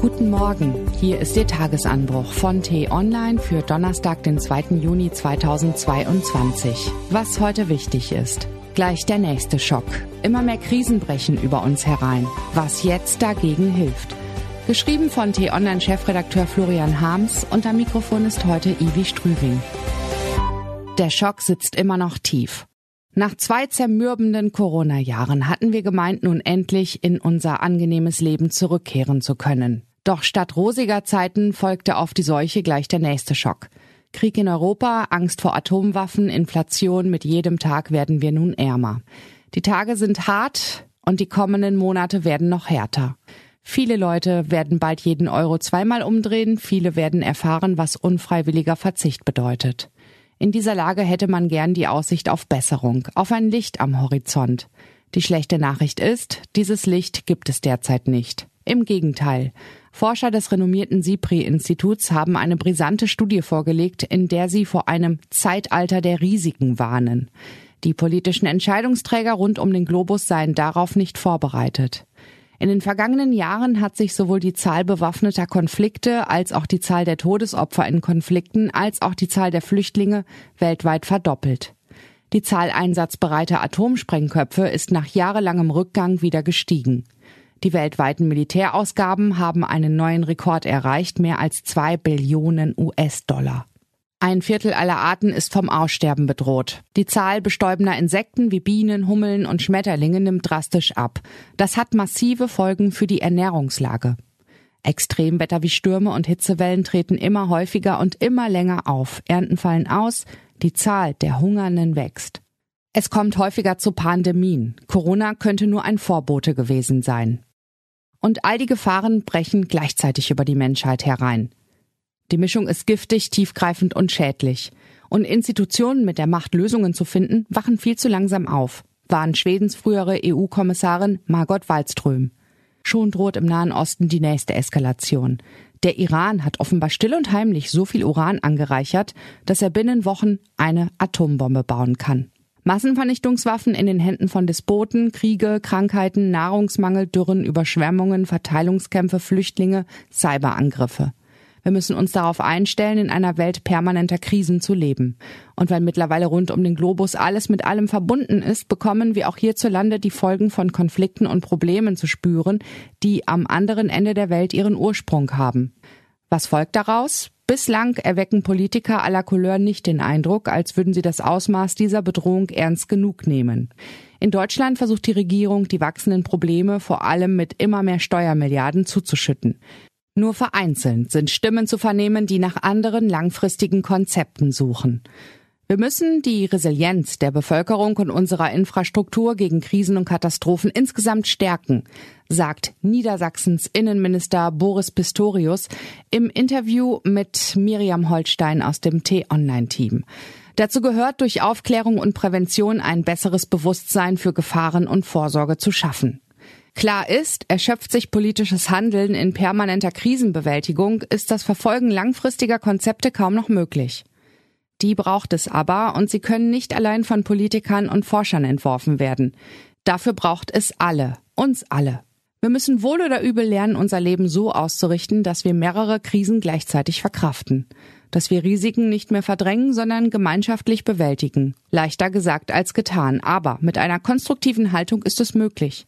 Guten Morgen, hier ist Ihr Tagesanbruch von T-Online für Donnerstag, den 2. Juni 2022. Was heute wichtig ist. Gleich der nächste Schock. Immer mehr Krisen brechen über uns herein. Was jetzt dagegen hilft. Geschrieben von T-Online-Chefredakteur Florian Harms und am Mikrofon ist heute Ivi Strüving. Der Schock sitzt immer noch tief. Nach zwei zermürbenden Corona-Jahren hatten wir gemeint, nun endlich in unser angenehmes Leben zurückkehren zu können. Doch statt rosiger Zeiten folgte auf die Seuche gleich der nächste Schock. Krieg in Europa, Angst vor Atomwaffen, Inflation, mit jedem Tag werden wir nun ärmer. Die Tage sind hart und die kommenden Monate werden noch härter. Viele Leute werden bald jeden Euro zweimal umdrehen, viele werden erfahren, was unfreiwilliger Verzicht bedeutet. In dieser Lage hätte man gern die Aussicht auf Besserung, auf ein Licht am Horizont. Die schlechte Nachricht ist, dieses Licht gibt es derzeit nicht. Im Gegenteil. Forscher des renommierten SIPRI-Instituts haben eine brisante Studie vorgelegt, in der sie vor einem Zeitalter der Risiken warnen. Die politischen Entscheidungsträger rund um den Globus seien darauf nicht vorbereitet. In den vergangenen Jahren hat sich sowohl die Zahl bewaffneter Konflikte als auch die Zahl der Todesopfer in Konflikten als auch die Zahl der Flüchtlinge weltweit verdoppelt. Die Zahl einsatzbereiter Atomsprengköpfe ist nach jahrelangem Rückgang wieder gestiegen. Die weltweiten Militärausgaben haben einen neuen Rekord erreicht, mehr als zwei Billionen US-Dollar. Ein Viertel aller Arten ist vom Aussterben bedroht. Die Zahl bestäubender Insekten wie Bienen, Hummeln und Schmetterlinge nimmt drastisch ab. Das hat massive Folgen für die Ernährungslage. Extremwetter wie Stürme und Hitzewellen treten immer häufiger und immer länger auf. Ernten fallen aus, die Zahl der Hungernden wächst. Es kommt häufiger zu Pandemien. Corona könnte nur ein Vorbote gewesen sein. Und all die Gefahren brechen gleichzeitig über die Menschheit herein. Die Mischung ist giftig, tiefgreifend und schädlich. Und Institutionen mit der Macht, Lösungen zu finden, wachen viel zu langsam auf, waren Schwedens frühere EU-Kommissarin Margot Wallström. Schon droht im Nahen Osten die nächste Eskalation. Der Iran hat offenbar still und heimlich so viel Uran angereichert, dass er binnen Wochen eine Atombombe bauen kann. Massenvernichtungswaffen in den Händen von Despoten, Kriege, Krankheiten, Nahrungsmangel, Dürren, Überschwemmungen, Verteilungskämpfe, Flüchtlinge, Cyberangriffe. Wir müssen uns darauf einstellen, in einer Welt permanenter Krisen zu leben. Und weil mittlerweile rund um den Globus alles mit allem verbunden ist, bekommen wir auch hierzulande die Folgen von Konflikten und Problemen zu spüren, die am anderen Ende der Welt ihren Ursprung haben. Was folgt daraus? Bislang erwecken Politiker aller Couleur nicht den Eindruck, als würden sie das Ausmaß dieser Bedrohung ernst genug nehmen. In Deutschland versucht die Regierung, die wachsenden Probleme vor allem mit immer mehr Steuermilliarden zuzuschütten. Nur vereinzelt sind Stimmen zu vernehmen, die nach anderen langfristigen Konzepten suchen. Wir müssen die Resilienz der Bevölkerung und unserer Infrastruktur gegen Krisen und Katastrophen insgesamt stärken, sagt Niedersachsens Innenminister Boris Pistorius im Interview mit Miriam Holstein aus dem T-Online-Team. Dazu gehört durch Aufklärung und Prävention ein besseres Bewusstsein für Gefahren und Vorsorge zu schaffen. Klar ist, erschöpft sich politisches Handeln in permanenter Krisenbewältigung, ist das Verfolgen langfristiger Konzepte kaum noch möglich. Die braucht es aber und sie können nicht allein von Politikern und Forschern entworfen werden. Dafür braucht es alle, uns alle. Wir müssen wohl oder übel lernen, unser Leben so auszurichten, dass wir mehrere Krisen gleichzeitig verkraften. Dass wir Risiken nicht mehr verdrängen, sondern gemeinschaftlich bewältigen. Leichter gesagt als getan, aber mit einer konstruktiven Haltung ist es möglich.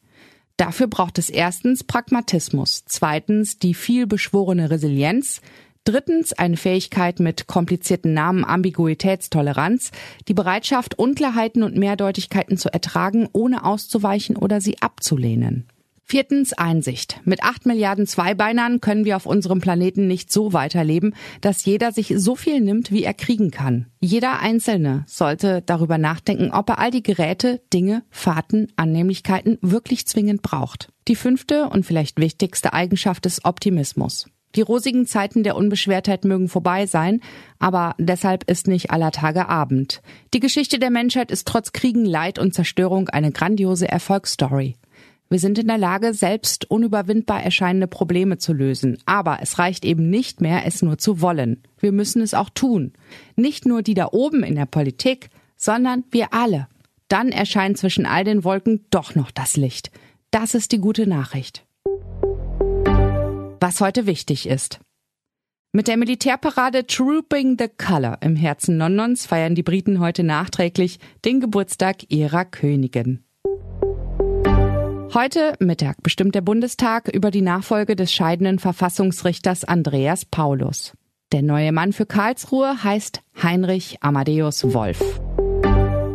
Dafür braucht es erstens Pragmatismus, zweitens die vielbeschworene Resilienz, drittens eine Fähigkeit mit komplizierten Namen Ambiguitätstoleranz, die Bereitschaft, Unklarheiten und Mehrdeutigkeiten zu ertragen, ohne auszuweichen oder sie abzulehnen. Viertens Einsicht. Mit acht Milliarden Zweibeinern können wir auf unserem Planeten nicht so weiterleben, dass jeder sich so viel nimmt, wie er kriegen kann. Jeder Einzelne sollte darüber nachdenken, ob er all die Geräte, Dinge, Fahrten, Annehmlichkeiten wirklich zwingend braucht. Die fünfte und vielleicht wichtigste Eigenschaft ist Optimismus. Die rosigen Zeiten der Unbeschwertheit mögen vorbei sein, aber deshalb ist nicht aller Tage Abend. Die Geschichte der Menschheit ist trotz Kriegen, Leid und Zerstörung eine grandiose Erfolgsstory. Wir sind in der Lage, selbst unüberwindbar erscheinende Probleme zu lösen. Aber es reicht eben nicht mehr, es nur zu wollen. Wir müssen es auch tun. Nicht nur die da oben in der Politik, sondern wir alle. Dann erscheint zwischen all den Wolken doch noch das Licht. Das ist die gute Nachricht. was heute wichtig ist. Mit der Militärparade Trooping the Color im Herzen Londons feiern die Briten heute nachträglich den Geburtstag ihrer Königin. Heute Mittag bestimmt der Bundestag über die Nachfolge des scheidenden Verfassungsrichters Andreas Paulus. Der neue Mann für Karlsruhe heißt Heinrich Amadeus Wolf.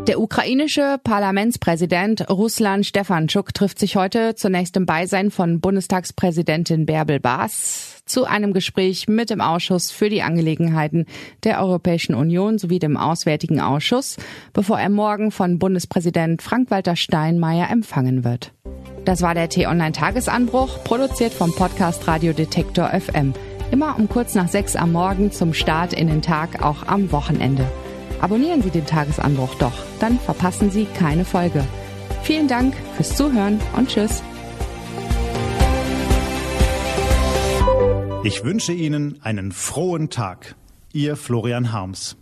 Der ukrainische Parlamentspräsident Ruslan Stefanschuk trifft sich heute zunächst im Beisein von Bundestagspräsidentin Bärbel Baas zu einem Gespräch mit dem Ausschuss für die Angelegenheiten der Europäischen Union sowie dem Auswärtigen Ausschuss, bevor er morgen von Bundespräsident Frank-Walter Steinmeier empfangen wird. Das war der T-Online-Tagesanbruch, produziert vom Podcast Radio Detektor FM. Immer um kurz nach sechs am Morgen zum Start in den Tag, auch am Wochenende. Abonnieren Sie den Tagesanbruch doch, dann verpassen Sie keine Folge. Vielen Dank fürs Zuhören und Tschüss. Ich wünsche Ihnen einen frohen Tag. Ihr Florian Harms.